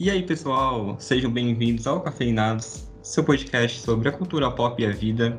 E aí, pessoal, sejam bem-vindos ao Cafeinados, seu podcast sobre a cultura pop e a vida.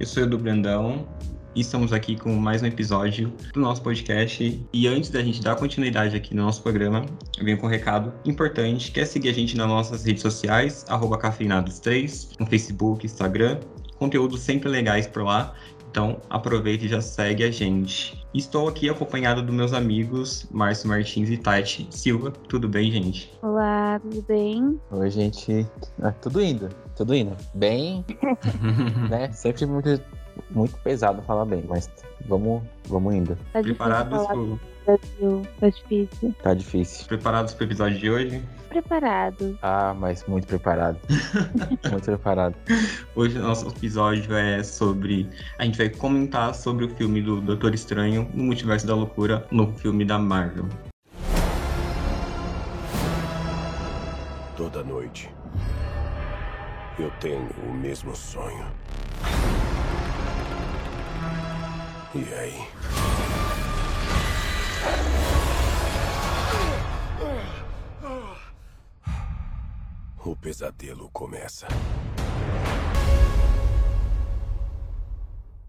Eu sou Edu Brandão e estamos aqui com mais um episódio do nosso podcast. E antes da gente dar continuidade aqui no nosso programa, eu venho com um recado importante, que é seguir a gente nas nossas redes sociais, arroba cafeinados3, no Facebook, Instagram, conteúdos sempre legais por lá. Então aproveita e já segue a gente. Estou aqui acompanhado dos meus amigos Márcio Martins e Tati Silva. Tudo bem, gente? Olá, tudo bem? Oi, gente. Ah, tudo indo, tudo indo. Bem, né? Sempre muito, muito pesado falar bem, mas vamos, vamos indo. Tá difícil Preparados pro... Brasil, tá difícil. Tá difícil. Preparados para o episódio de hoje? Preparado. Ah, mas muito preparado. muito preparado. Hoje o nosso episódio é sobre. A gente vai comentar sobre o filme do Doutor Estranho no Multiverso da Loucura, no filme da Marvel. Toda noite eu tenho o mesmo sonho. E aí? O pesadelo começa.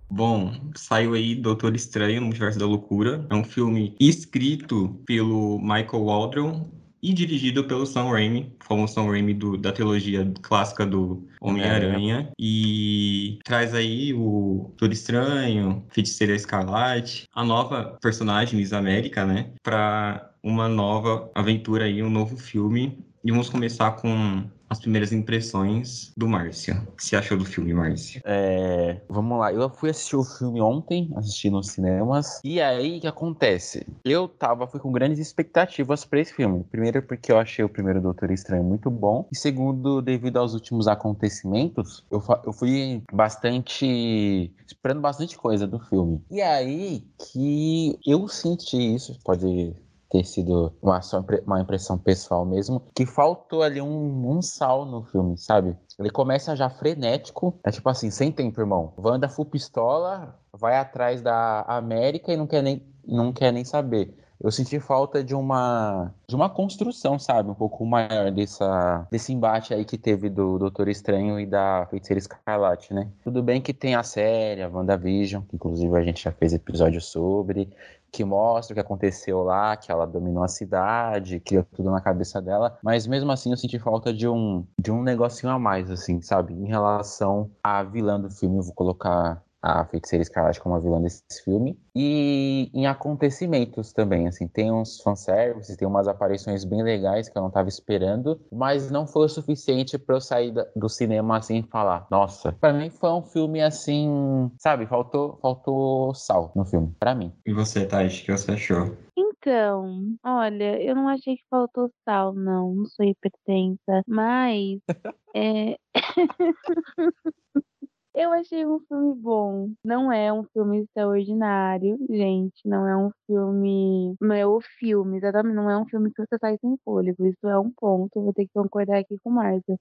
Bom, saiu aí Doutor Estranho no Multiverso da Loucura. É um filme escrito pelo Michael Waldron e dirigido pelo Sam Raimi, o famoso Sam Raimi do, da trilogia clássica do Homem-Aranha. E traz aí o Doutor Estranho, Feiticeira Escarlate, a nova personagem Miss América, né? Pra uma nova aventura aí, um novo filme. E vamos começar com as primeiras impressões do Márcio. O que você achou do filme, Márcio? É, vamos lá, eu fui assistir o filme ontem, assisti nos cinemas. E aí, o que acontece? Eu tava, fui com grandes expectativas pra esse filme. Primeiro, porque eu achei o primeiro Doutor Estranho muito bom. E segundo, devido aos últimos acontecimentos, eu, eu fui bastante. esperando bastante coisa do filme. E aí que eu senti isso, pode ter sido uma, só uma impressão pessoal mesmo, que faltou ali um, um sal no filme, sabe? Ele começa já frenético, é tipo assim, sem tempo, irmão. Wanda full pistola, vai atrás da América e não quer nem, não quer nem saber. Eu senti falta de uma de uma construção, sabe, um pouco maior dessa desse embate aí que teve do Doutor Estranho e da Feiticeira Escarlate, né? Tudo bem que tem a série, a WandaVision, que inclusive a gente já fez episódio sobre, que mostra o que aconteceu lá, que ela dominou a cidade, criou tudo na cabeça dela, mas mesmo assim eu senti falta de um de um negocinho a mais assim, sabe, em relação à vilã do filme, eu vou colocar a Feiticeira Escarlate como a vilã desse filme. E em acontecimentos também, assim, tem uns fanservices, tem umas aparições bem legais que eu não tava esperando, mas não foi o suficiente pra eu sair do cinema assim e falar, nossa, pra mim foi um filme assim, sabe, faltou, faltou sal no filme, pra mim. E você, Tati, o que você achou? Então, olha, eu não achei que faltou sal, não. Não sou hipertensa. Mas. é... Eu achei um filme bom. Não é um filme extraordinário, gente. Não é um filme. Não é o filme, exatamente. Não é um filme que você sai sem fôlego. Isso é um ponto. Vou ter que concordar aqui com o Márcio.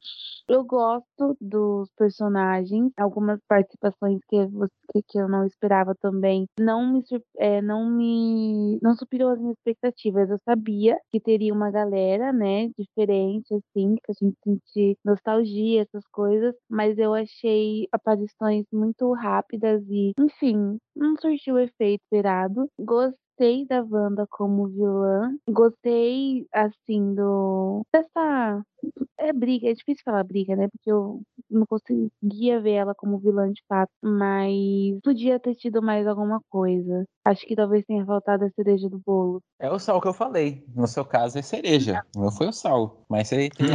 Eu gosto dos personagens, algumas participações que, você- que eu não esperava também. Não me, é, não me. Não superou as minhas expectativas. Eu sabia que teria uma galera, né, diferente, assim, que a gente sentir nostalgia, essas coisas. Mas eu achei aparições muito rápidas e, enfim, não surtiu o efeito esperado. Gostei da Wanda como vilã. Gostei, assim, do. dessa. É briga, é difícil falar briga, né? Porque eu não conseguia ver ela como vilã de fato. Mas podia ter tido mais alguma coisa. Acho que talvez tenha faltado a cereja do bolo. É o sal que eu falei. No seu caso é cereja. O meu foi o sal. Mas você tem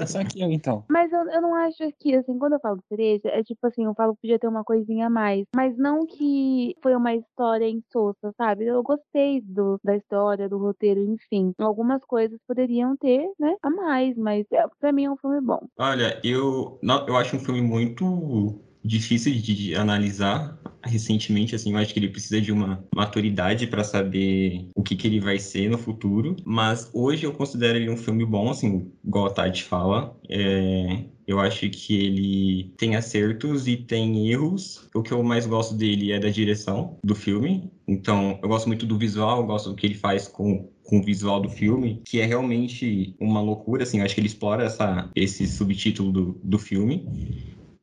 essa aqui, então. Mas eu, eu não acho que, assim, quando eu falo cereja, é tipo assim, eu falo que podia ter uma coisinha a mais. Mas não que foi uma história insossa, sabe? Eu gostei do, da história, do roteiro, enfim. Algumas coisas poderiam ter, né, a mais, mas é, pra mim é um filme bom. Olha, eu, eu acho um filme muito difícil de, de analisar recentemente, assim, eu acho que ele precisa de uma maturidade para saber o que, que ele vai ser no futuro, mas hoje eu considero ele um filme bom, assim, igual a Tati fala, é, Eu acho que ele tem acertos e tem erros. O que eu mais gosto dele é da direção do filme. Então, eu gosto muito do visual, eu gosto do que ele faz com, com o visual do filme, que é realmente uma loucura, assim. Eu acho que ele explora essa, esse subtítulo do, do filme.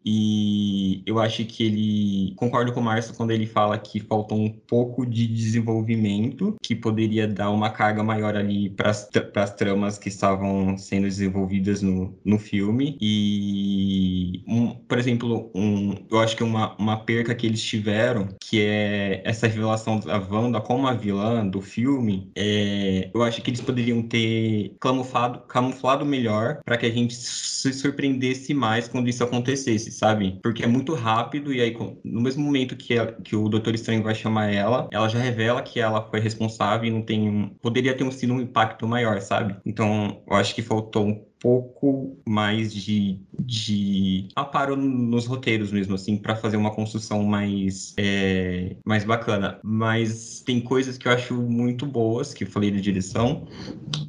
E eu acho que ele concordo com o Márcio quando ele fala que faltou um pouco de desenvolvimento, que poderia dar uma carga maior ali para as tramas que estavam sendo desenvolvidas no, no filme. E, um, por exemplo, um, eu acho que uma, uma perca que eles tiveram, que é essa revelação da Wanda como a vilã do filme, é, eu acho que eles poderiam ter camuflado, camuflado melhor para que a gente se surpreendesse mais quando isso acontecesse sabe? Porque é muito rápido e aí no mesmo momento que, que o Doutor Estranho vai chamar ela, ela já revela que ela foi responsável e não tem um, poderia ter sido um impacto maior, sabe? Então, eu acho que faltou um pouco mais de, de aparo nos roteiros mesmo, assim, para fazer uma construção mais, é, mais bacana. Mas tem coisas que eu acho muito boas, que eu falei da direção,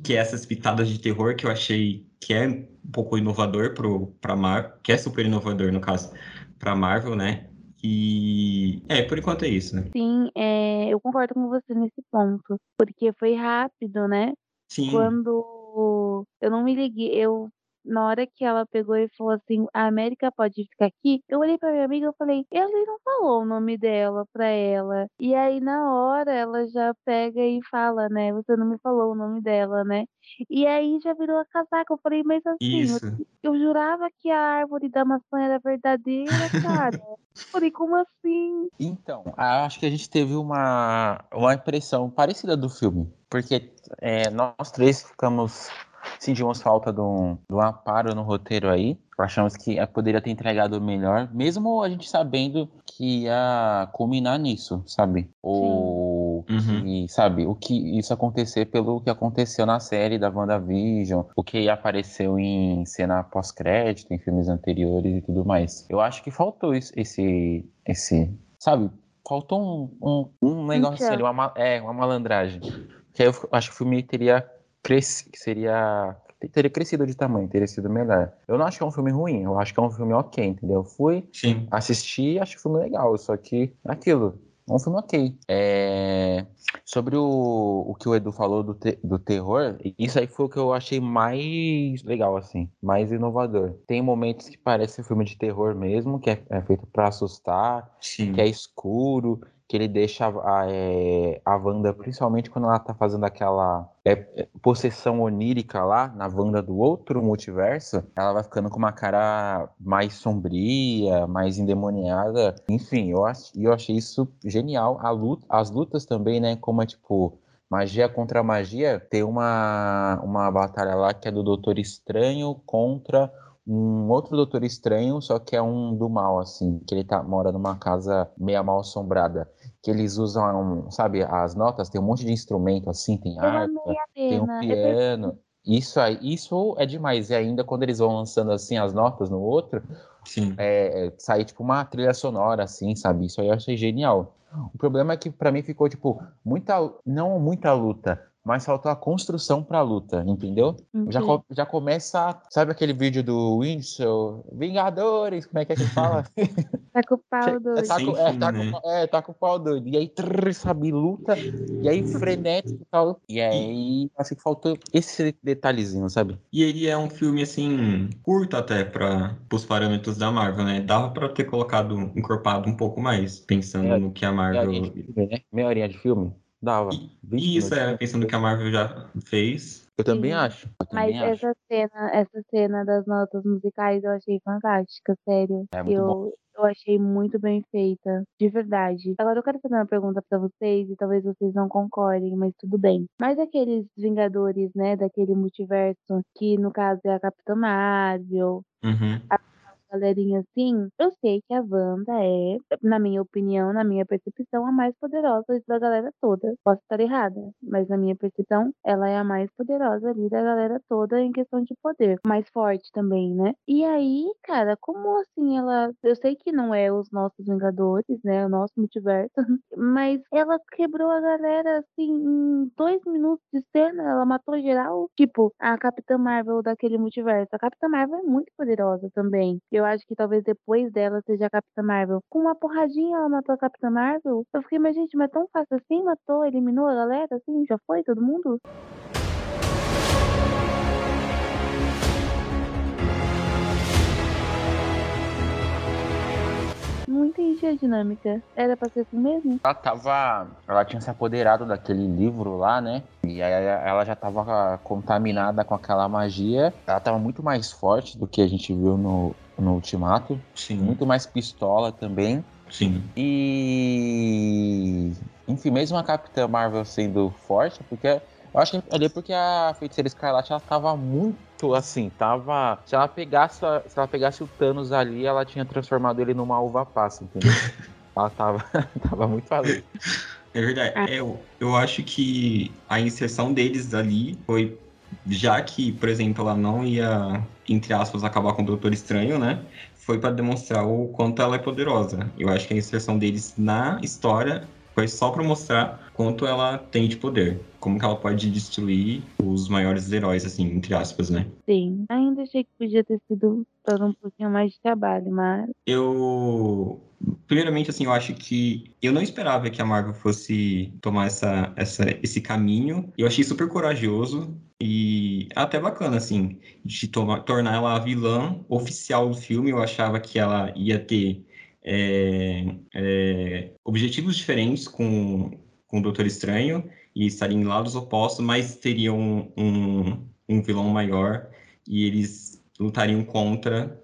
que é essas pitadas de terror que eu achei que é um pouco inovador para Marvel, que é super inovador no caso para Marvel, né? E é, por enquanto é isso, né? Sim, é, eu concordo com você nesse ponto, porque foi rápido, né? Sim. Quando eu não me liguei, eu na hora que ela pegou e falou assim, a América pode ficar aqui, eu olhei pra minha amiga e falei, ele não falou o nome dela pra ela. E aí, na hora, ela já pega e fala, né? Você não me falou o nome dela, né? E aí já virou a casaca. Eu falei, mas assim, eu, eu, jurava que a árvore da maçã era verdadeira, cara. eu falei, como assim? Então, acho que a gente teve uma, uma impressão parecida do filme. Porque é, nós três ficamos sentimos falta de um, de um amparo no roteiro aí. Achamos que poderia ter entregado melhor, mesmo a gente sabendo que ia culminar nisso, sabe? Ou uhum. que, sabe, o que isso acontecer pelo que aconteceu na série da WandaVision, o que apareceu em cena pós-crédito, em filmes anteriores e tudo mais. Eu acho que faltou isso, esse, esse, sabe? Faltou um, um, um negócio assim, uma, é, uma malandragem. Que eu acho que o filme teria cresce, que seria teria crescido de tamanho, teria sido melhor. Eu não acho que é um filme ruim, eu acho que é um filme ok, entendeu? Eu fui Sim. assistir, acho que o filme legal, só que aquilo, é um filme ok. É... Sobre o, o que o Edu falou do, te, do terror, isso aí foi o que eu achei mais legal, assim, mais inovador. Tem momentos que parece um filme de terror mesmo, que é, é feito para assustar, Sim. que é escuro, que ele deixa a, é, a Wanda, principalmente quando ela tá fazendo aquela é, possessão onírica lá, na Wanda do outro multiverso, ela vai ficando com uma cara mais sombria, mais endemoniada. Enfim, eu, ach, eu achei isso genial. Luta, as lutas também, né, como é tipo magia contra magia, tem uma, uma batalha lá que é do Doutor Estranho contra um outro Doutor Estranho, só que é um do mal, assim, que ele tá, mora numa casa meia mal assombrada que eles usam, sabe, as notas, tem um monte de instrumento assim, tem harpa, tem um piano. Isso aí, isso é demais. E ainda quando eles vão lançando assim as notas no outro, Sim. É, é sai tipo uma trilha sonora, assim, sabe? Isso aí eu achei genial. O problema é que para mim ficou, tipo, muita. Não muita luta, mas faltou a construção pra luta, entendeu? Já, já começa, sabe aquele vídeo do Winslow? Vingadores, como é que é que fala? tá com o pau doido. Tá com, é, tá com, é, tá com o pau doido. E aí, trrr, sabe, luta, e aí frenético e tal. E aí, acho que faltou esse detalhezinho, sabe? E ele é um filme, assim, curto até para os parâmetros da Marvel, né? Dava pra ter colocado, encorpado um pouco mais, pensando é, no que a Marvel... Meia horinha de filme, né? Meia horinha de filme. Dava. E isso é, pensando que a Marvel já fez. Eu também Sim. acho. Eu também Mas acho. essa cena, essa cena das notas musicais eu achei fantástica, sério. É muito eu, bom. eu achei muito bem feita, de verdade. Agora eu quero fazer uma pergunta para vocês e talvez vocês não concordem, mas tudo bem. Mas aqueles Vingadores, né, daquele multiverso, que no caso é a Capitã Marvel, uhum. a galerinha assim, eu sei que a Wanda é, na minha opinião, na minha percepção, a mais poderosa da galera toda. Posso estar errada, mas na minha percepção, ela é a mais poderosa ali da galera toda em questão de poder. Mais forte também, né? E aí, cara, como assim ela. Eu sei que não é os nossos Vingadores, né? O nosso multiverso, mas ela quebrou a galera assim em dois minutos de cena. Ela matou geral. Tipo, a Capitã Marvel daquele multiverso. A Capitã Marvel é muito poderosa também. Eu acho que talvez depois dela seja a Capitã Marvel. Com uma porradinha ela matou a Capitã Marvel. Eu fiquei, mas gente, mas é tão fácil assim? Matou, eliminou a galera? Assim, já foi todo mundo? Não entendi a dinâmica. Era pra ser assim mesmo? Ela tava. Ela tinha se apoderado daquele livro lá, né? E aí ela já tava contaminada com aquela magia. Ela tava muito mais forte do que a gente viu no, no Ultimato. Sim. Muito mais pistola também. Sim. E. Enfim, mesmo a Capitã Marvel sendo forte, porque. Eu acho que ali é porque a Feiticeira Escarlate ela tava muito assim, tava. Se ela pegasse, se ela pegasse o Thanos ali, ela tinha transformado ele numa uva passa, entendeu? ela tava, tava muito além. É verdade. É, eu, eu acho que a inserção deles ali foi. Já que, por exemplo, ela não ia, entre aspas, acabar com o Doutor Estranho, né? Foi para demonstrar o quanto ela é poderosa. Eu acho que a inserção deles na história foi só para mostrar quanto ela tem de poder. Como que ela pode destruir os maiores heróis, assim, entre aspas, né? Sim. Ainda achei que podia ter sido todo um pouquinho mais de trabalho, mas. Eu. Primeiramente, assim, eu acho que eu não esperava que a Marvel fosse tomar essa, essa, esse caminho. Eu achei super corajoso e até bacana, assim, de tomar, tornar ela a vilã oficial do filme. Eu achava que ela ia ter é, é, objetivos diferentes com, com o Doutor Estranho e estariam em lados opostos, mas teriam um, um, um vilão maior e eles lutariam contra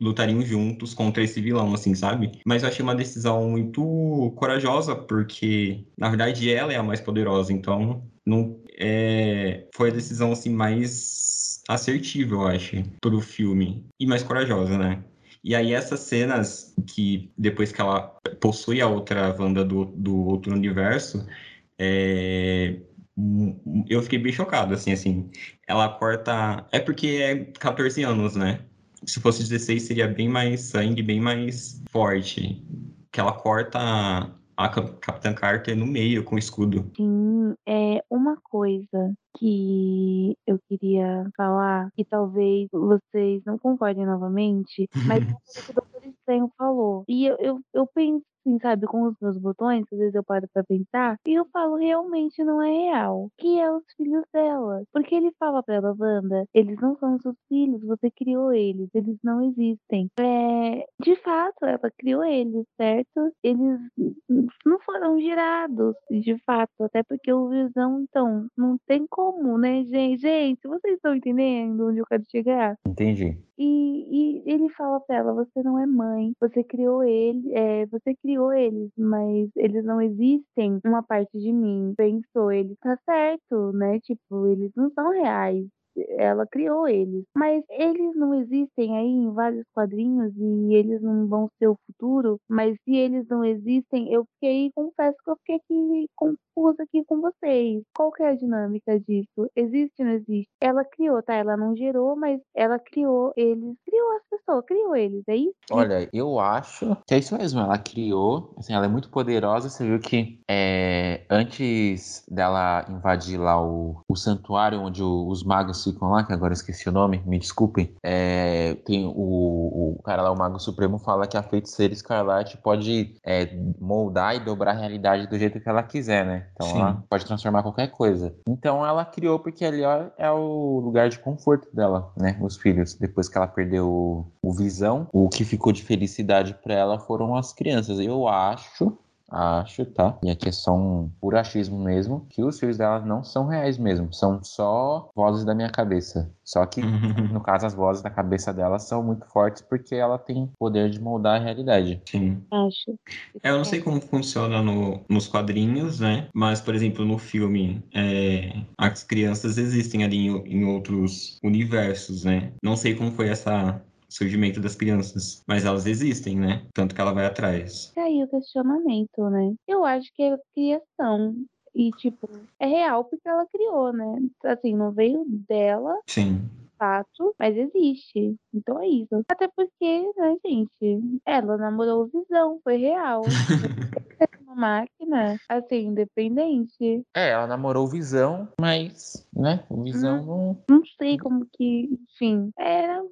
lutariam juntos contra esse vilão, assim, sabe? Mas eu achei uma decisão muito corajosa, porque, na verdade, ela é a mais poderosa, então não é, foi a decisão, assim, mais assertiva, eu acho, pro filme. E mais corajosa, né? E aí essas cenas que depois que ela possui a outra Wanda do, do outro universo, é... eu fiquei bem chocado, assim, assim. Ela corta... É porque é 14 anos, né? Se fosse 16, seria bem mais sangue, bem mais forte. Que ela corta a Capitã Carter no meio com o escudo. Sim, é uma coisa que eu queria falar, que talvez vocês não concordem novamente, mas é o que o Doutor Estranho falou. E eu, eu, eu penso assim, sabe, com os meus botões, às vezes eu paro pra pensar, e eu falo, realmente não é real. Que é os filhos dela. Porque ele fala pra ela, Wanda, eles não são seus filhos, você criou eles, eles não existem. É, de fato, ela criou eles, certo? Eles não foram girados, de fato, até porque o Visão, então, não tem como, né, gente? Gente, vocês estão entendendo onde eu quero chegar? Entendi. E, e ele fala pra ela, você não é mãe, você criou ele, é, você criou eles, mas eles não existem uma parte de mim. Pensou, ele tá certo, né? Tipo, eles não são reais ela criou eles. Mas eles não existem aí em vários quadrinhos e eles não vão ser o futuro. Mas se eles não existem, eu fiquei, confesso que eu fiquei aqui confusa aqui com vocês. Qual que é a dinâmica disso? Existe ou não existe? Ela criou, tá? Ela não gerou, mas ela criou eles. Criou as pessoas, criou eles, é isso? Olha, eu acho que é isso mesmo. Ela criou, assim, ela é muito poderosa. Você viu que é, antes dela invadir lá o, o santuário onde o, os magos ficam lá, que agora esqueci o nome, me desculpem. É, tem o, o cara lá, o Mago Supremo, fala que a feiticeira escarlate pode é, moldar e dobrar a realidade do jeito que ela quiser, né? Então Sim. ela pode transformar qualquer coisa. Então ela criou porque ali ó, é o lugar de conforto dela, né? Os filhos. Depois que ela perdeu o, o visão, o que ficou de felicidade para ela foram as crianças. Eu acho acho, tá? E aqui é só um puro achismo mesmo, que os filhos dela não são reais mesmo, são só vozes da minha cabeça. Só que, no caso, as vozes da cabeça dela são muito fortes porque ela tem poder de moldar a realidade. Sim. Acho. É, eu não sei como funciona no, nos quadrinhos, né? Mas, por exemplo, no filme, é, as crianças existem ali em, em outros universos, né? Não sei como foi essa surgimento das crianças. Mas elas existem, né? Tanto que ela vai atrás. Fica aí o questionamento, né? Eu acho que é criação. E, tipo, é real porque ela criou, né? Assim, não veio dela, Sim. fato, mas existe. Então é isso. Até porque, né, gente? Ela namorou o Visão, foi real. Uma máquina, assim, independente. É, ela namorou o Visão, mas, né, o Visão não. Não sei como que, enfim. Era.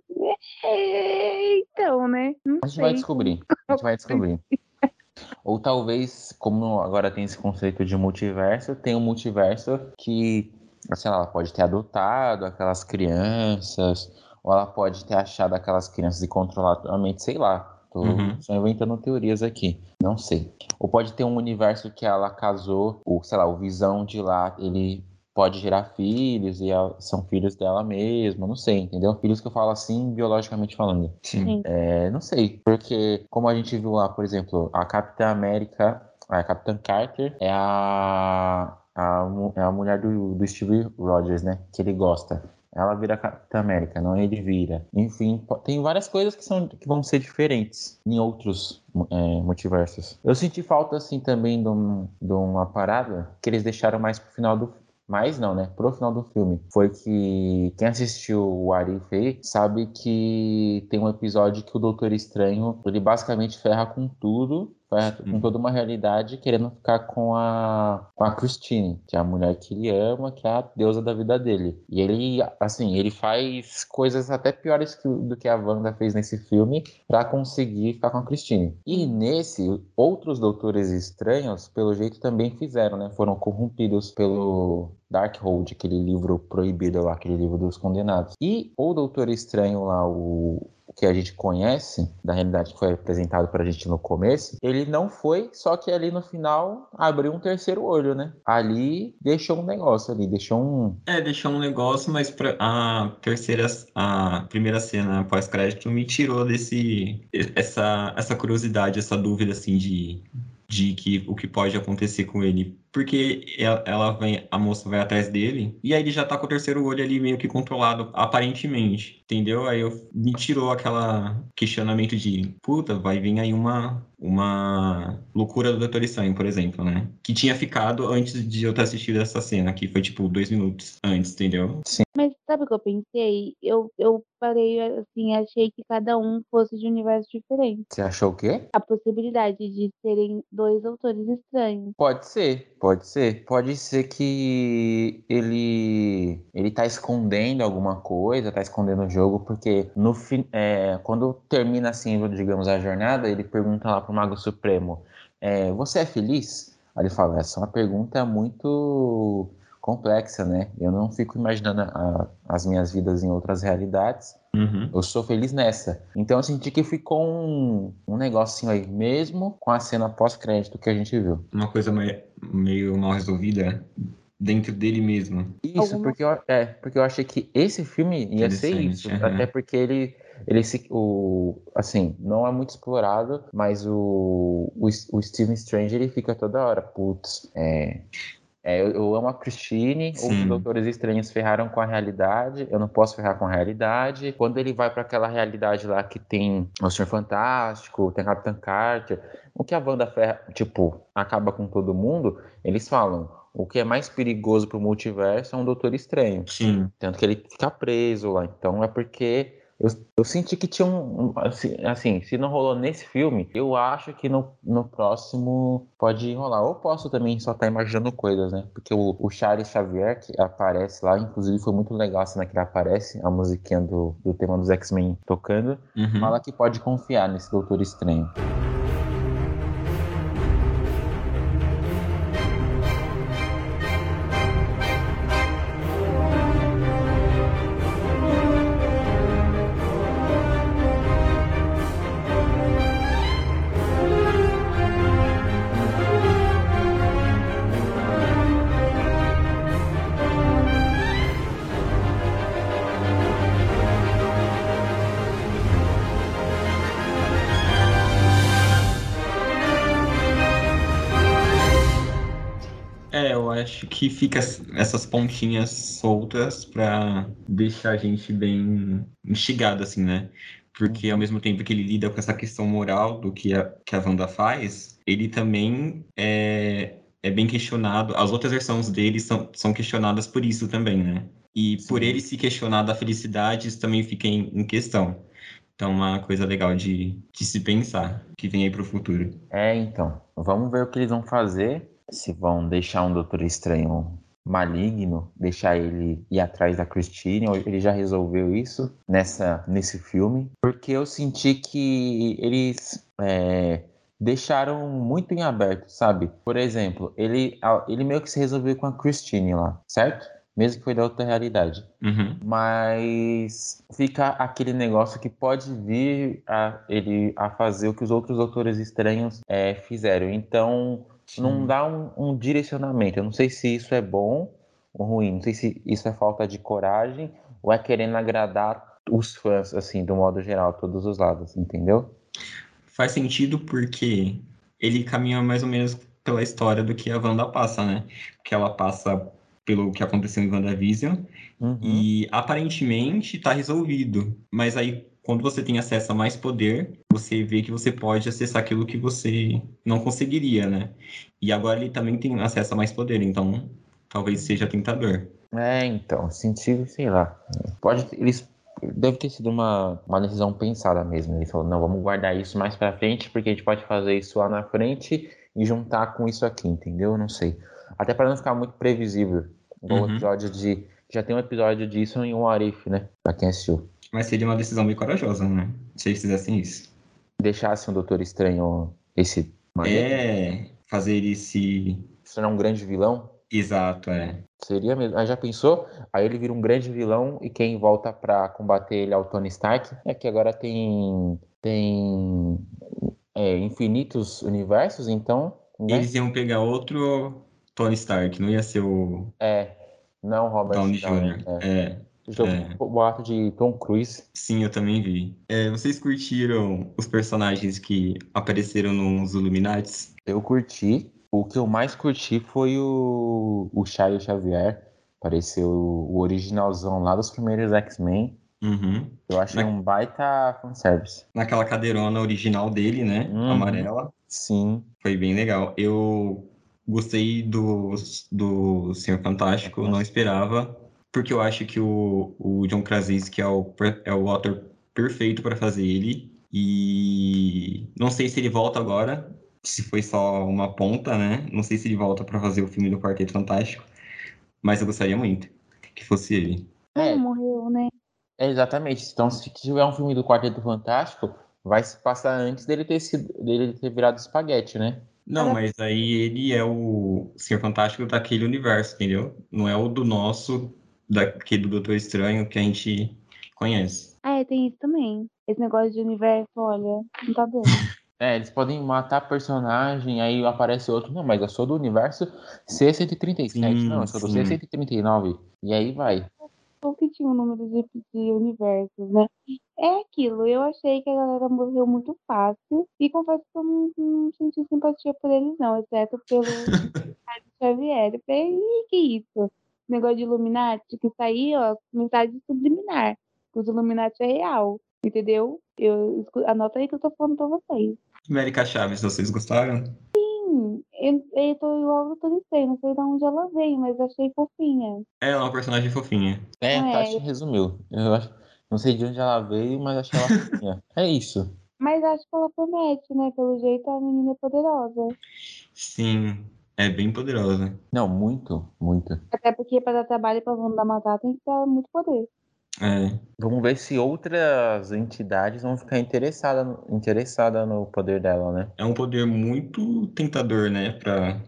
É, então, né? Não A gente sei. vai descobrir. A gente vai descobrir. Ou talvez, como agora tem esse conceito de multiverso, tem um multiverso que, sei lá, ela pode ter adotado aquelas crianças, ou ela pode ter achado aquelas crianças e controlado a mente, sei lá. Tô Uhum. só inventando teorias aqui. Não sei. Ou pode ter um universo que ela casou, ou sei lá, o Visão de lá, ele pode gerar filhos e ela- são filhos dela mesma, não sei, entendeu? Filhos que eu falo assim, biologicamente falando. Sim. É, não sei, porque como a gente viu lá, por exemplo, a Capitã América, a Capitã Carter é a, a, é a mulher do, do Steve Rogers, né? Que ele gosta. Ela vira Capitã América, não ele vira. Enfim, tem várias coisas que, são, que vão ser diferentes em outros é, multiversos. Eu senti falta, assim, também de, um- de uma parada que eles deixaram mais pro final do mais não, né? Pro final do filme. Foi que quem assistiu o Arif aí sabe que tem um episódio que o Doutor Estranho, ele basicamente ferra com tudo, com Sim. toda uma realidade, querendo ficar com a, com a Christine, que é a mulher que ele ama, que é a deusa da vida dele. E ele, assim, ele faz coisas até piores que, do que a Wanda fez nesse filme pra conseguir ficar com a Christine. E nesse, outros Doutores Estranhos, pelo jeito, também fizeram, né? Foram corrompidos pelo Darkhold, aquele livro proibido lá, aquele livro dos condenados. E o Doutor Estranho lá, o que a gente conhece, da realidade que foi apresentado pra gente no começo, ele não foi, só que ali no final abriu um terceiro olho, né? Ali deixou um negócio ali, deixou um. É, deixou um negócio, mas pra, a terceira, a primeira cena pós-crédito me tirou desse, essa, essa curiosidade, essa dúvida, assim, de, de que o que pode acontecer com ele. Porque ela, vem, a moça vai atrás dele, e aí ele já tá com o terceiro olho ali meio que controlado, aparentemente, entendeu? Aí eu, me tirou aquela questionamento de, puta, vai vir aí uma, uma loucura do Doutor Estranho, por exemplo, né? Que tinha ficado antes de eu ter assistido essa cena, que foi tipo dois minutos antes, entendeu? Mas sabe o que eu pensei? Eu, eu parei assim, achei que cada um fosse de um universo diferente. Você achou o quê? A possibilidade de serem dois autores estranhos. Pode ser, pode ser. Pode ser que ele ele tá escondendo alguma coisa, tá escondendo o jogo, porque no é, quando termina assim, digamos, a jornada, ele pergunta lá pro Mago Supremo: é, Você é feliz? Aí ele fala: Essa é uma pergunta muito complexa, né? Eu não fico imaginando a- as minhas vidas em outras realidades. Uhum. Eu sou feliz nessa. Então eu senti que ficou um, um negocinho aí, mesmo com a cena pós-crédito que a gente viu. Uma coisa me- meio mal resolvida dentro dele mesmo. Isso, Alguma- porque eu, é, porque eu achei que esse filme ia ser isso. aham. Até porque ele, ele se, o, assim, não é muito explorado, mas o, o, o Steven Strange ele fica toda hora, putz, é. É, eu, eu amo a Christine, Sim. outros doutores estranhos ferraram com a realidade, eu não posso ferrar com a realidade. Quando ele vai para aquela realidade lá que tem o Senhor Fantástico, tem a Capitã Carter, o que a Wanda ferra, tipo, acaba com todo mundo, eles falam, o que é mais perigoso pro multiverso é um Doutor Estranho. Sim. Tanto que ele fica preso lá. Então é porque eu, eu senti que tinha um. Assim, assim, se não rolou nesse filme, eu acho que no, no próximo pode rolar. Ou posso também só estar imaginando coisas, né? Porque o, o Charles Xavier, que aparece lá, inclusive foi muito legal a cena que ele aparece, a musiquinha do, do tema dos X-Men tocando, Uhum. fala que pode confiar nesse Doutor Estranho. Fica essas pontinhas soltas pra deixar a gente bem instigado, assim, né? Porque ao mesmo tempo que ele lida com essa questão moral do que a, que a Wanda faz, ele também é, é bem questionado. As outras versões dele são, são questionadas por isso também, né? E Sim. por ele se questionar da felicidade, isso também fica em, em questão. Então, uma coisa legal de, de se pensar, que vem aí para o futuro. É, então. Vamos ver o que eles vão fazer. Se vão deixar um Doutor Estranho maligno, deixar ele ir atrás da Christine, ou ele já resolveu isso nessa, nesse filme. Porque eu senti que eles é, deixaram muito em aberto, sabe? Por exemplo, ele, ele meio que se resolveu com a Christine lá, certo? mesmo que foi da outra realidade. Uhum. Mas fica aquele negócio que pode vir a ele a fazer o que os outros autores estranhos é, fizeram. Então. Não dá um, um, direcionamento. Eu não sei se isso é bom ou ruim. Não sei se isso é falta de coragem ou é querendo agradar os fãs, assim, do modo geral, todos os lados, entendeu? Faz sentido porque ele caminha mais ou menos pela história do que a Wanda passa, né? Que ela passa pelo que aconteceu em WandaVision. Uhum. E aparentemente está resolvido. Mas aí, quando você tem acesso a mais poder, você vê que você pode acessar aquilo que você não conseguiria, né? E agora ele também tem acesso a mais poder, então talvez seja tentador. É, então, sentido, sei lá. Pode, eles deve ter sido uma, uma decisão pensada mesmo. Ele falou, não, vamos guardar isso mais para frente, porque a gente pode fazer isso lá na frente e juntar com isso aqui, entendeu? Não sei. Até para não ficar muito previsível. Igual uhum. episódio de. Já tem um episódio disso em um Arif, né? Pra quem assistiu. Mas seria uma decisão bem corajosa, né? Se eles fizessem isso. Deixasse um Doutor Estranho esse. É, fazer ele se. Se tornar um grande vilão? Exato, é. Seria mesmo. Aí já pensou? Aí ele vira um grande vilão e quem volta pra combater ele é o Tony Stark. É que agora tem. Tem. É, infinitos universos, então. Né? Eles iam pegar outro Tony Stark, não ia ser o. É, não Robert Downey Jr. É. é. Jogo é. boato de Tom Cruise. Sim, eu também vi. É, vocês curtiram os personagens que apareceram nos Illuminates? Eu curti. O que eu mais curti foi o, o Shia Xavier. Apareceu o originalzão lá dos primeiros X-Men. Uhum. Eu achei Na... um baita fanservice. Naquela cadeirona original dele, né? Uhum. Amarela. Sim. Foi bem legal. Eu Gostei do, do Senhor Fantástico, não esperava, porque eu acho que o, o John Krasinski é o, é o ator perfeito para fazer ele. E não sei se ele volta agora, se foi só uma ponta, né? Não sei se ele volta para fazer o filme do Quarteto Fantástico, mas eu gostaria muito que fosse ele. É, morreu, né? É, exatamente. Então, se tiver um filme do Quarteto Fantástico, vai se passar antes dele ter sido dele ter virado espaguete, né? Não, mas aí ele é o Senhor Fantástico daquele universo, entendeu? Não é o do nosso, daquele do Doutor Estranho que a gente conhece. Ah, é, tem isso também. Esse negócio de universo, olha, não tá dando. É, eles podem matar personagem, aí aparece outro. Não, mas eu sou do universo C137. Sim, não, eu sou do C139. E aí vai ou que tinha um número de, de universos, né? É aquilo, eu achei que a galera morreu muito fácil e confesso que eu não, não senti simpatia por eles, não, exceto pelo Xavier. Eu falei, Ih, que isso? Negócio de Illuminati, que saiu, ó, mensagem subliminar. Os Illuminati é real, entendeu? Eu, anota aí que eu tô falando pra vocês. América Chaves, vocês gostaram? Sim, eu, eu tô igual eu tô dizendo, não sei de onde ela veio, mas achei fofinha. É, ela é uma personagem fofinha. É, a Tati resumiu. Eu acho, não sei de onde ela veio, mas achei ela fofinha. É isso. Mas acho que ela promete, né? Pelo jeito a menina é poderosa. Sim, é bem poderosa. Não, muito, muito. Até porque para dar trabalho pra Wanda matar tem que ter muito poder. É. Vamos ver se outras entidades vão ficar interessadas no, interessada no poder dela, né? É um poder muito tentador, né? Pra...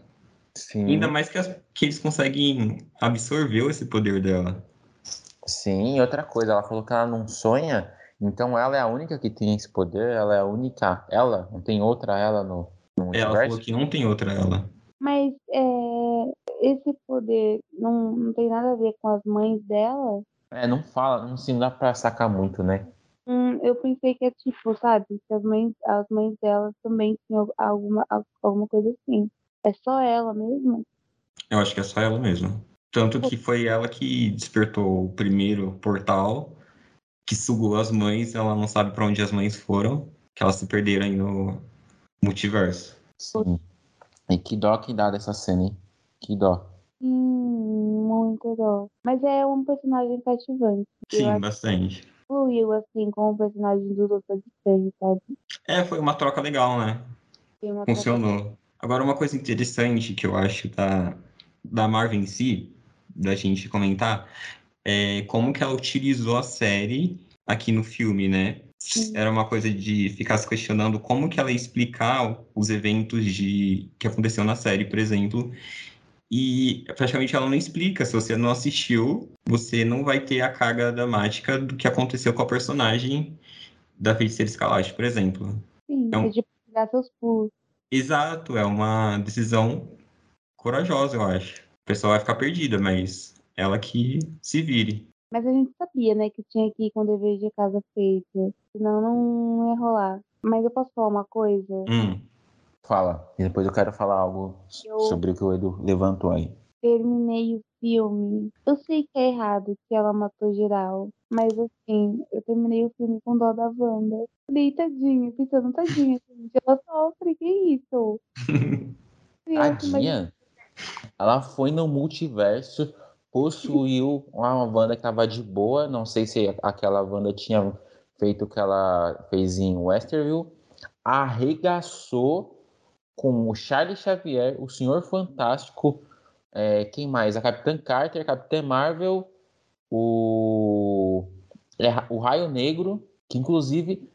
Sim. Ainda mais que, as, que eles conseguem absorver esse poder dela. Sim, outra coisa, ela falou que ela não sonha, então ela é a única que tem esse poder, ela é a única. Ela, não tem outra ela no, no ela universo? falou que não tem outra ela. Mas é, esse poder não, não tem nada a ver com as mães dela? É, não fala, não se dá pra sacar muito, né? Hum, eu pensei que é tipo, sabe, que as mães, as mães delas também tinham alguma, alguma coisa assim. É só ela mesmo? Eu acho que é só ela mesmo. Tanto que foi ela que despertou o primeiro portal que sugou as mães, ela não sabe para onde as mães foram, que elas se perderam aí no multiverso. Sim. E que dó que dá dessa cena, hein? Que dó. Hum, muito dó. Mas é um personagem cativante. Sim, bastante. fluiu, assim, com o personagem do Doutor Estranho, sabe? É, foi uma troca legal, né? Uma troca- Funcionou. Agora, uma coisa interessante que eu acho da, da Marvel em si, da gente comentar, é como que ela utilizou a série aqui no filme, né? Era uma coisa de ficar se questionando como que ela ia explicar os eventos de, que aconteceu na série, por exemplo. E praticamente ela não explica. Se você não assistiu, você não vai ter a carga dramática do que aconteceu com a personagem da Feiticeira Escarlate, por exemplo. Sim, Então- é de dar seus pulos. Exato, é uma decisão corajosa, eu acho. O pessoal vai ficar perdida, mas ela que se vire. Mas a gente sabia, né, que tinha que ir com o dever de casa feito. Senão não ia rolar. Mas eu posso falar uma coisa? Hum, Fala. E depois eu quero falar algo Eu- sobre o que o Edu levantou aí. Terminei o filme. Eu sei que é errado que ela matou geral. Mas assim, eu terminei o filme com dó da Wanda. Falei, tadinha, pensando, tadinha, gente. Ela sofre, que isso? Tadinha. Ela foi no multiverso, possuiu uma Wanda que tava de boa. Não sei se aquela Wanda tinha feito o que ela fez em Westerville. Arregaçou com o Charlie Xavier, o Senhor Fantástico. é, quem mais? A Capitã Carter, a Capitã Marvel, o, é, o Raio Negro, que inclusive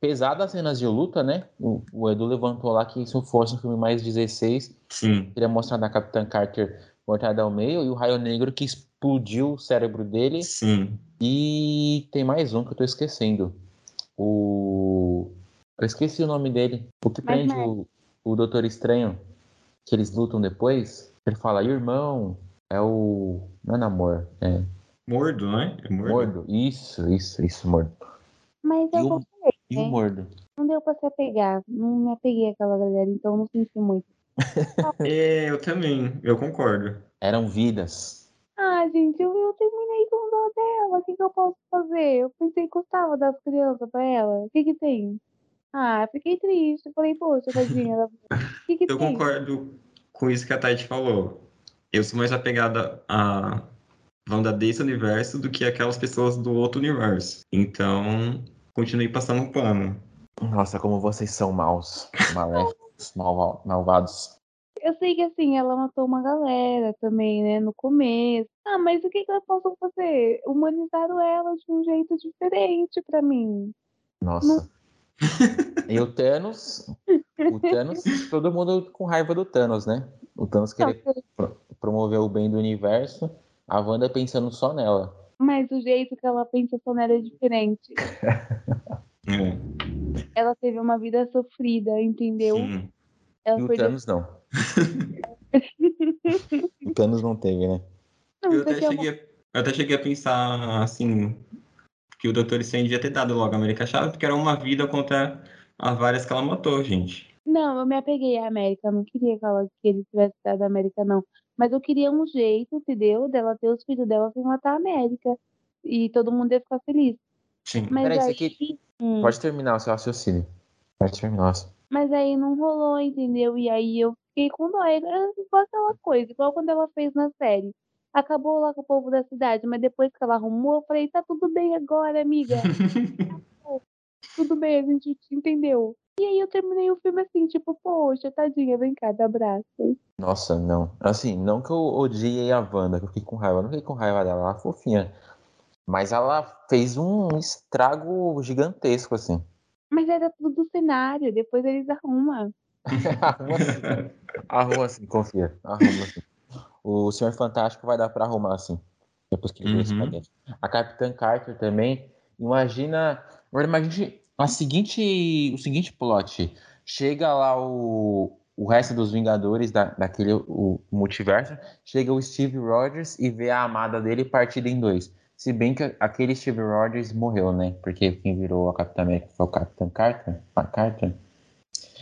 pesadas cenas de luta, né? O, o Edu levantou lá que se fosse um filme mais 16, sim, Queria mostrar da Capitã Carter cortada ao meio e o Raio Negro que explodiu o cérebro dele. sim. E tem mais um que eu tô esquecendo. O. Eu esqueci o nome dele. O que Mas, prende mas- o, o Doutor Estranho, que eles lutam depois. Ele fala, irmão, é o. Não é namor, é Mordo, né? É mordo. mordo. Isso, isso, isso, mordo. Mas E eu o- gostei, E o né? mordo? Não deu pra se apegar. Não me apeguei àquela galera, então não senti muito. É, eu também, eu concordo. Eram vidas. Ah, gente, eu, eu terminei com dó dela. O que, que eu posso fazer? Eu pensei que gostava das crianças pra ela. O que que tem? Ah, fiquei triste. Falei, poxa, tadinha. ela- O que que Eu tem? concordo com isso que a Tati falou. Eu sou mais apegada a Wanda desse universo do que aquelas pessoas do outro universo. Então, continuei passando um pano. Nossa, como vocês são maus, maléficos, malva- malvados. Eu sei que assim, ela matou uma galera também, né, no começo. Ah, mas o que que elas possam fazer? Humanizaram ela de um jeito diferente pra mim. Nossa. E o Thanos, o Thanos, todo mundo com raiva do Thanos, né? O Thanos querer pro- promover o bem do universo, a Wanda pensando só nela. mas o jeito que ela pensa só nela é diferente. É, Ela teve uma vida sofrida, entendeu? sim. Ela E o. Thanos não. O Thanos não teve, né? Não, Eu até, é cheguei, a- eu até cheguei a pensar, assim, que o Doutor Estranho devia ter dado logo a América Chave, porque era uma vida contra as várias que ela matou, gente. Não, eu me apeguei à América. Eu não queria que, ela, que ele tivesse dado a América, não. Mas eu queria um jeito, entendeu? Dela ter os filhos dela sem matar a América. E todo mundo ia ficar feliz. Sim. Mas Peraí, aí. isso aqui- Hum, Pode terminar o seu raciocínio. Pode terminar. Mas aí não rolou, entendeu? E aí eu fiquei com dó. É igual aquela coisa, igual quando ela fez na série. Acabou lá com o povo da cidade, mas depois que ela arrumou, eu falei, tá tudo bem agora, amiga. tudo bem, a gente te entendeu. E aí eu terminei o filme assim, tipo, poxa, tadinha, vem cá, dá abraço. Nossa, não. Assim, não que eu odiei a Wanda, que eu fiquei com raiva. Eu não fiquei com raiva dela, ela é fofinha. Mas ela fez um estrago gigantesco, assim. Mas era tudo do cenário, depois eles arrumam. Arruma assim. Arruma assim, confia. Arruma assim. O Senhor Fantástico vai dar pra arrumar assim. Depois que ele Uhum. A Capitã Carter também. Imagina. Agora imagine a seguinte, o seguinte plot. Chega lá o, o resto dos Vingadores da, daquele o, multiverso. Chega o Steve Rogers e vê a amada dele partida em dois. Se bem que aquele Steve Rogers morreu, né? Porque quem virou a Capitã América foi o Capitão Carter. A Carter.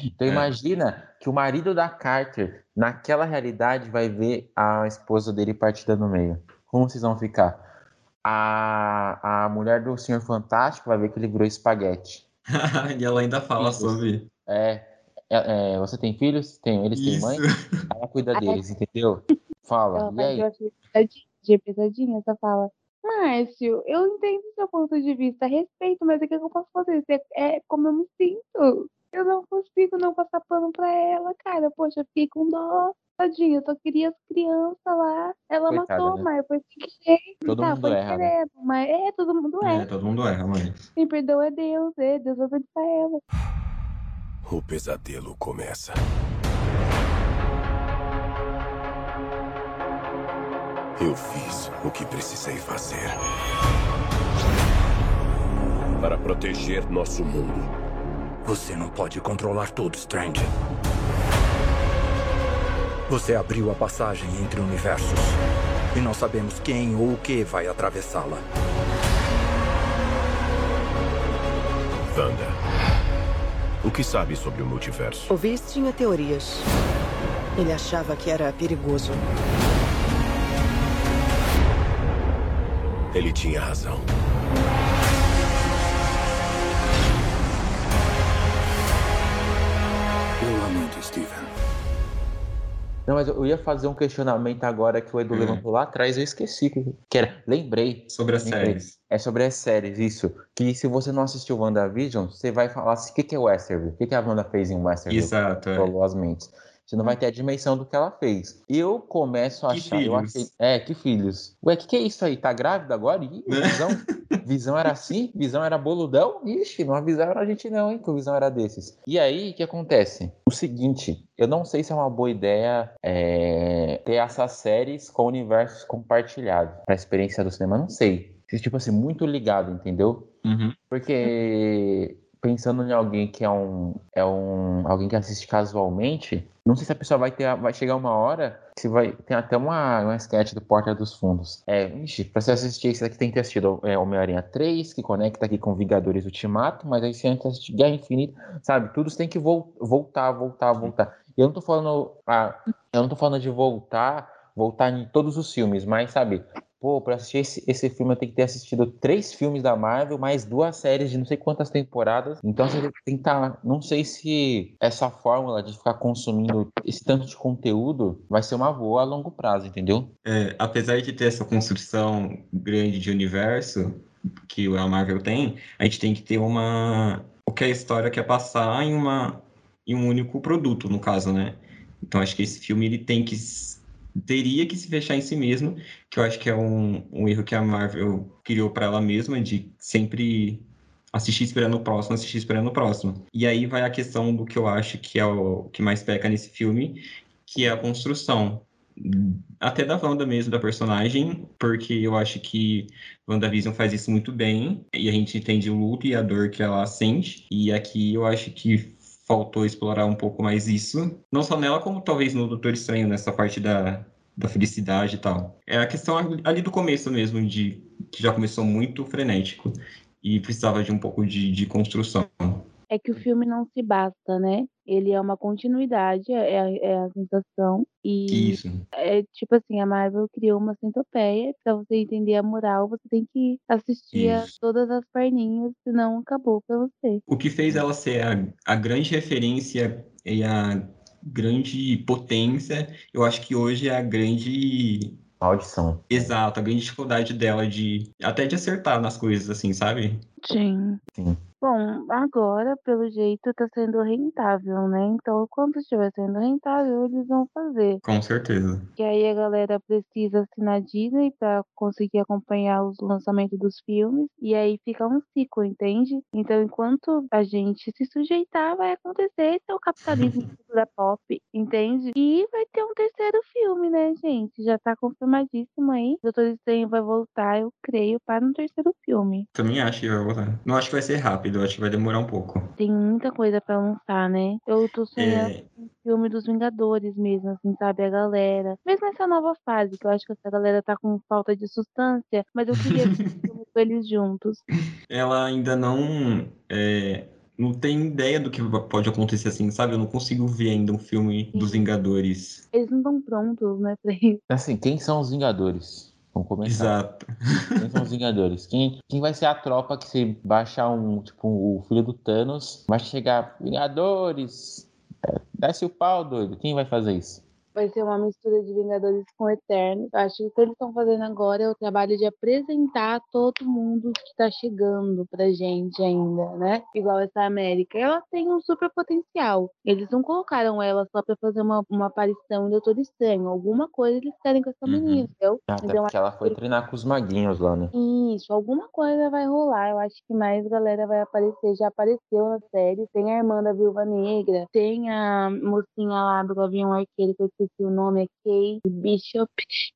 Então É. imagina que o marido da Carter, naquela realidade, vai ver a esposa dele partida no meio. Como vocês vão ficar? a, a mulher do Senhor Fantástico vai ver que ele virou espaguete. e ela ainda fala Isso. sobre. É, é, é, você tem filhos? Tem, eles têm mãe? Ela cuida deles, entendeu? Fala, Ela e aí? eu achei pesadinha, de pesadinha, essa fala. Márcio, eu entendo o seu ponto de vista, respeito, mas o que eu posso fazer? É como eu me sinto. Eu não consigo não passar pano pra ela, cara. Poxa, eu fiquei com dó. Tadinha, eu só queria as crianças lá. Ela Coitada, matou, né? mas foi sem querer. Todo tá, mundo foi erra, né? mas é, todo mundo É, é. todo mundo erra, mas. Quem perdoa é Deus, é. Deus vai perdoar ela. O pesadelo começa. Eu fiz o que precisei fazer. Para proteger nosso mundo. Você não pode controlar tudo, Strange. Você abriu a passagem entre universos. E não sabemos quem ou o que vai atravessá-la. Wanda. O que sabe sobre o multiverso? O Viz tinha teorias. Ele achava que era perigoso. Ele tinha razão. Eu lamento, Steven. Não, mas eu ia fazer um questionamento agora que o Edu Hum. levantou lá atrás, eu esqueci que era. Lembrei. Sobre as Lembrei. séries. É sobre as séries, isso. Que se você não assistiu WandaVision, você vai falar assim, o que, que é Westerville? O que, que a Wanda fez em Westerville? Exato. é. Rolou as mentes. Você não vai ter a dimensão do que ela fez. Eu começo a Que achar. Eu achei, é, que filhos. Ué, o que, que é isso aí? Tá grávida agora? Ih, Né? visão, visão era assim? Visão era boludão? Ixi, não avisaram a gente não, hein? Que o visão era desses. E aí, o que acontece? O seguinte, eu não sei se é uma boa ideia é, ter essas séries com universos compartilhados pra experiência do cinema. Não sei. Tipo assim, muito ligado, entendeu? Uhum. Porque pensando em alguém que é um, é um alguém que assiste casualmente, não sei se a pessoa vai ter vai chegar uma hora que vai tem até uma uma sketch do Porta dos Fundos. É, ixi, pra você assistir esse daqui tem que ter assistido é, Homem-Aranha 3, que conecta aqui com Vingadores Ultimato, mas aí você antes assistir Guerra Infinita, sabe? Tudo tem que vol voltar, voltar, voltar. E eu não tô falando ah, eu não tô falando de voltar, voltar em todos os filmes, mas sabe, Pô, pra assistir esse, esse filme eu tenho que ter assistido três filmes da Marvel, mais duas séries de não sei quantas temporadas. Então você tem que estar. Não sei se essa fórmula de ficar consumindo esse tanto de conteúdo vai ser uma boa a longo prazo, entendeu? É, apesar de ter essa construção grande de universo que a Marvel tem, a gente tem que ter uma. O que a história quer passar em, uma, em um único produto, no caso, né? Então acho que esse filme ele tem que. Teria que se fechar em si mesmo, que eu acho que é um, um erro que a Marvel criou para ela mesma, de sempre assistir esperando o próximo, assistir esperando o próximo. E aí vai a questão do que eu acho que é o que mais peca nesse filme, que é a construção até da Wanda mesmo, da personagem, porque eu acho que WandaVision faz isso muito bem, e a gente entende o luto e a dor que ela sente, e aqui eu acho que faltou explorar um pouco mais isso, não só nela, como talvez no Doutor Estranho, nessa parte da, da felicidade e tal. É a questão ali- do começo mesmo, de que já começou muito frenético, e precisava de um pouco de, de construção. É que o filme não se basta, né? Ele é uma continuidade, é, a- é a sensação. E Isso. é tipo assim, a Marvel criou uma centopeia. Pra você entender a moral, você tem que assistir a todas as perninhas, senão acabou pra você. O que fez ela ser a, a grande referência e a grande potência, eu acho que hoje é a grande. Maldição. Exato, a grande dificuldade dela de. Até de acertar nas coisas, assim, sabe? Sim. Sim. Bom, agora, pelo jeito, tá sendo rentável, né? Então, quando estiver sendo rentável, eles vão fazer. Com certeza. Que aí a galera precisa assinar Disney pra conseguir acompanhar os lançamentos dos filmes. E aí fica um ciclo, entende? Então, enquanto a gente se sujeitar, vai acontecer. Esse é o capitalismo da pop, entende? E vai ter um terceiro filme, né, gente? Já tá confirmadíssimo aí. Doutor Estranho vai voltar, eu creio, para um terceiro filme. Também acho que vai Não acho que vai ser rápido, acho que vai demorar um pouco. Tem muita coisa pra lançar, né? Eu tô sonhando É, com o filme dos Vingadores mesmo, assim, sabe? A galera. Mesmo essa nova fase, que eu acho que essa galera tá com falta de substância, mas eu queria ver um filme com eles juntos. ela ainda não. é, não tem ideia do que pode acontecer assim, sabe? Eu não consigo ver ainda um filme dos Vingadores. Eles não estão prontos, né, pra isso. Assim, quem são os Vingadores? Vamos começar. Exato. Quem são os Vingadores? Quem, quem vai ser a tropa que se baixar um, tipo, o filho do Thanos, vai chegar, Vingadores, é, desce o pau, doido. Quem vai fazer isso? Vai ser uma mistura de Vingadores com Eternos. Eu acho que o que eles estão fazendo agora é o trabalho de apresentar todo mundo que tá chegando pra gente ainda, né? Igual essa América. Ela tem um super potencial. Eles não colocaram ela só pra fazer uma, uma aparição em Doutor Estranho. Alguma coisa eles querem com essa Uhum. menina, entendeu? Até Então, porque ela foi treinar com os maguinhos lá, né? Isso, alguma coisa vai rolar. Eu acho que mais galera vai aparecer. Já apareceu na série. Tem a irmã da Viúva Negra, tem a mocinha lá do Gavião Arqueiro, que eu esqueci o nome, é Kay Bishop,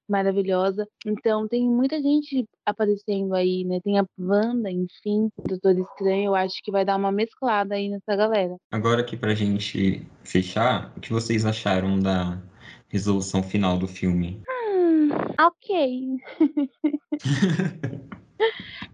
maravilhosa. Então tem muita gente aparecendo aí, né? Tem a Wanda, enfim, Doutor Estranho. Eu acho que vai dar uma mesclada aí nessa galera. Agora aqui pra gente fechar, o que vocês acharam da resolução final do filme? Hum, ok.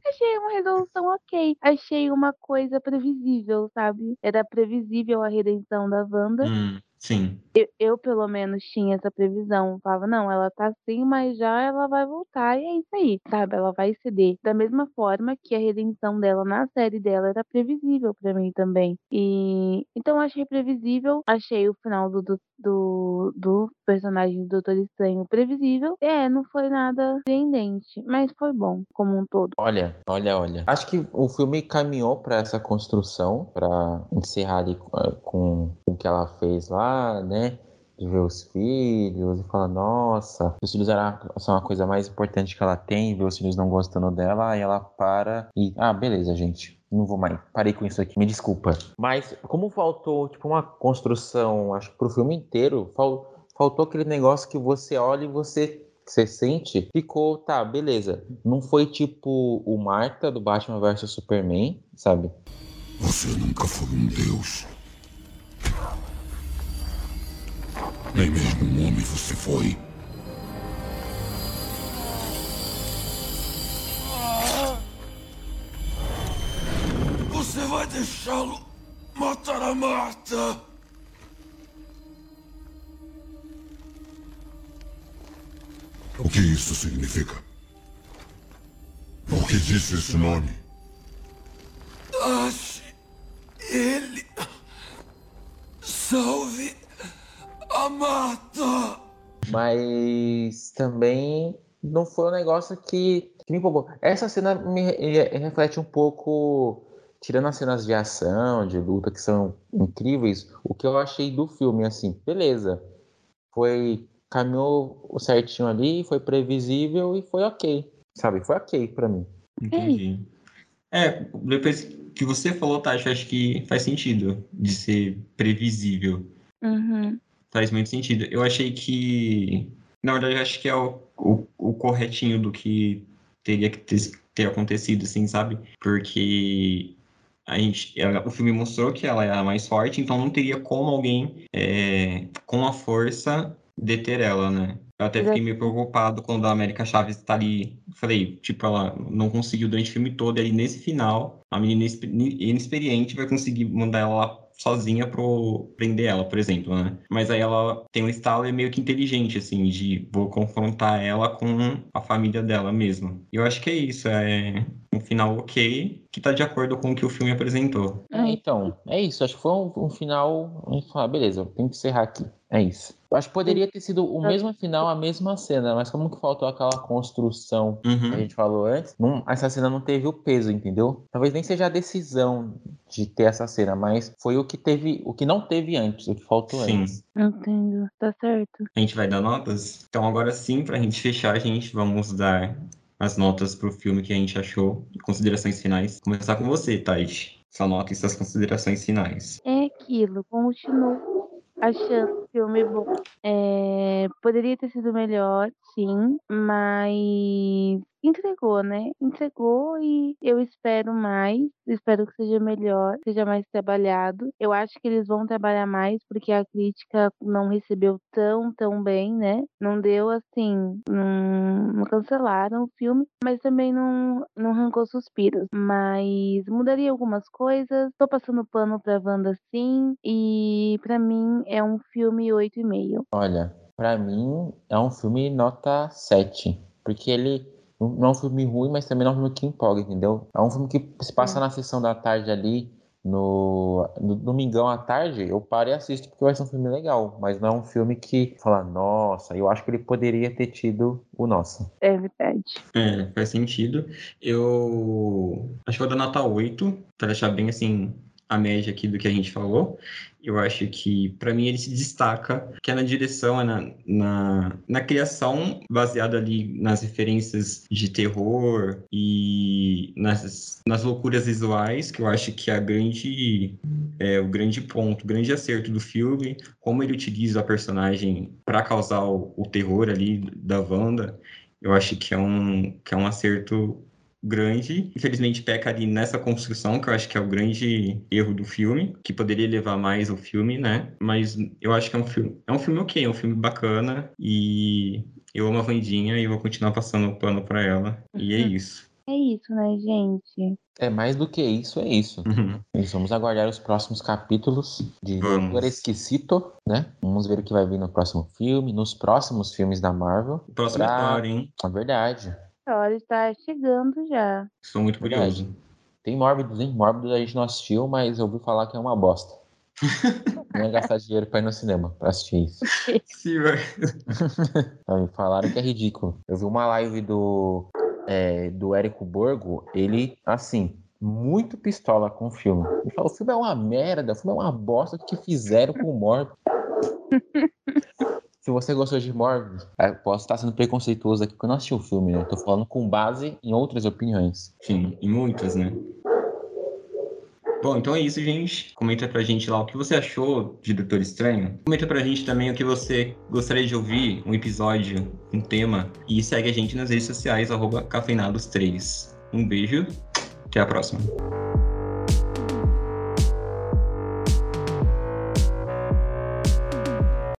Achei uma resolução ok. Achei uma coisa previsível, sabe? Era previsível a redenção da Wanda. Hum, sim. Eu, eu, pelo menos, tinha essa previsão. Falava, não, ela tá assim, mas já ela vai voltar e é isso aí, sabe? Ela vai ceder. Da mesma forma que a redenção dela na série dela era previsível pra mim também. E então eu achei previsível. Achei o final do, do, do, do personagem do Doutor Estranho previsível. É, não foi nada surpreendente, mas foi bom como um todo. Olha, olha, olha. Acho que o filme caminhou para essa construção, para encerrar ali com, com o que ela fez lá, né? De ver os filhos e falar, nossa, os filhos são a coisa mais importante que ela tem, ver os filhos não gostando dela, aí ela para e, ah, beleza, gente, não vou mais, parei com isso aqui, me desculpa. Mas como faltou, tipo, uma construção, acho que pro filme inteiro, fal, faltou aquele negócio que você olha e você você sente, ficou, tá, beleza. Não foi tipo o Marta do Batman vs Superman, sabe? Você nunca foi um deus. Nem mesmo um homem você foi. Você vai deixá-lo matar a Marta? O que isso significa? Por que disse esse nome? Ache ele. Salve a Marta! Mas também não foi um negócio que, que me empolgou. Essa cena me reflete um pouco, tirando as cenas de ação, de luta, que são incríveis, o que eu achei do filme, assim, beleza. Foi caminhou certinho ali, foi previsível e foi ok. Sabe? Foi ok pra mim. Entendi. É, depois que você falou, Tati, eu acho que faz sentido de ser previsível. Uhum. Faz muito sentido. Eu achei que. Na verdade, eu acho que é o, o, o corretinho do que teria que ter, ter, acontecido, assim, sabe? Porque a gente, ela, o filme mostrou que ela é a mais forte, então não teria como alguém é, com a força deter ela, né? Eu até fiquei meio preocupado quando a América Chaves tá ali. Falei, tipo, ela não conseguiu durante o filme todo, e aí nesse final, a menina inexperiente vai conseguir mandar ela lá sozinha pro prender ela, por exemplo, né? Mas aí ela tem um estalo é meio que inteligente, assim, de vou confrontar ela com a família dela mesmo. E eu acho que é isso, é um final ok, que tá de acordo com o que o filme apresentou. É, então, é isso. Acho que foi um, um final. A gente fala, beleza, tem que encerrar aqui. É isso. Eu acho que poderia ter sido o mesmo final, a mesma cena, mas como que faltou aquela construção uhum. que a gente falou antes, não, essa cena não teve o peso, entendeu? Talvez nem seja a decisão de ter essa cena, mas foi o que teve, o que não teve antes, o que faltou sim. antes. Entendo, tá certo. A gente vai dar notas? Então agora sim, pra gente fechar, a gente vamos dar as notas pro filme que a gente achou, considerações finais. Começar com você, Tati. Sua nota e suas considerações finais. É aquilo, continuo achando filme bom. É, poderia ter sido melhor, sim, mas entregou, né? Entregou e eu espero mais, espero que seja melhor, seja mais trabalhado. Eu acho que eles vão trabalhar mais porque a crítica não recebeu tão, tão bem, né? Não deu assim, não, cancelaram o filme, mas também não, não arrancou suspiros. Mas mudaria algumas coisas. Tô passando pano pra Wanda sim, e pra mim é um filme 8,5. Olha, Pra mim, é um filme nota 7. Porque ele não é um filme ruim, mas também não é um filme que empolga, entendeu? É um filme que se passa na sessão da tarde ali, no, no domingão à tarde, eu paro e assisto porque vai ser um filme legal, mas não é um filme que fala, nossa, eu acho que ele poderia ter tido o nosso. É verdade. É, faz sentido. Eu acho que vou dar nota 8, para deixar bem assim a média aqui do que a gente falou. Eu acho que, para mim, ele se destaca, que é na direção, é na, na, na, criação, baseada ali nas referências de terror e nas, nas loucuras visuais, que eu acho que é, a grande, é o grande ponto, o grande acerto do filme, como ele utiliza a personagem para causar o, o terror ali da Wanda. Eu acho que é um, que é um acerto grande. Infelizmente peca ali nessa construção, que eu acho que é o grande erro do filme, que poderia levar mais o filme, né? Mas eu acho que é um filme, é um filme ok, é um filme bacana e eu amo a Vandinha e vou continuar passando o pano para ela. E é uhum. isso. É isso, né, gente? É mais do que isso, é isso. Uhum. vamos aguardar os próximos capítulos de Doutor Esquisito, né? Vamos ver o que vai vir no próximo filme, nos próximos filmes da Marvel. O próximo pra... é claro, hein? É verdade hora está chegando já. Estou muito curioso. Tem Mórbidos, hein? Mórbidos a gente não assistiu, mas eu ouvi falar que é uma bosta. não é gastar dinheiro pra ir no cinema pra assistir isso. Sim, Me falaram que é ridículo. Eu vi uma live do, é, do Érico Borgo, ele, assim, muito pistola com o filme. Ele falou: o filme é uma merda, o filme é uma bosta que fizeram com o Morbius. Se você gostou de Morbius, é, posso estar sendo preconceituoso aqui porque eu não assisti o filme, né? Tô falando com base em outras opiniões. Sim, em muitas, né? Bom, então é isso, gente. Comenta pra gente lá o que você achou de Doutor Estranho. Comenta pra gente também o que você gostaria de ouvir, um episódio, um tema. E segue a gente nas redes sociais, arroba cafeinados3. Um beijo, até a próxima.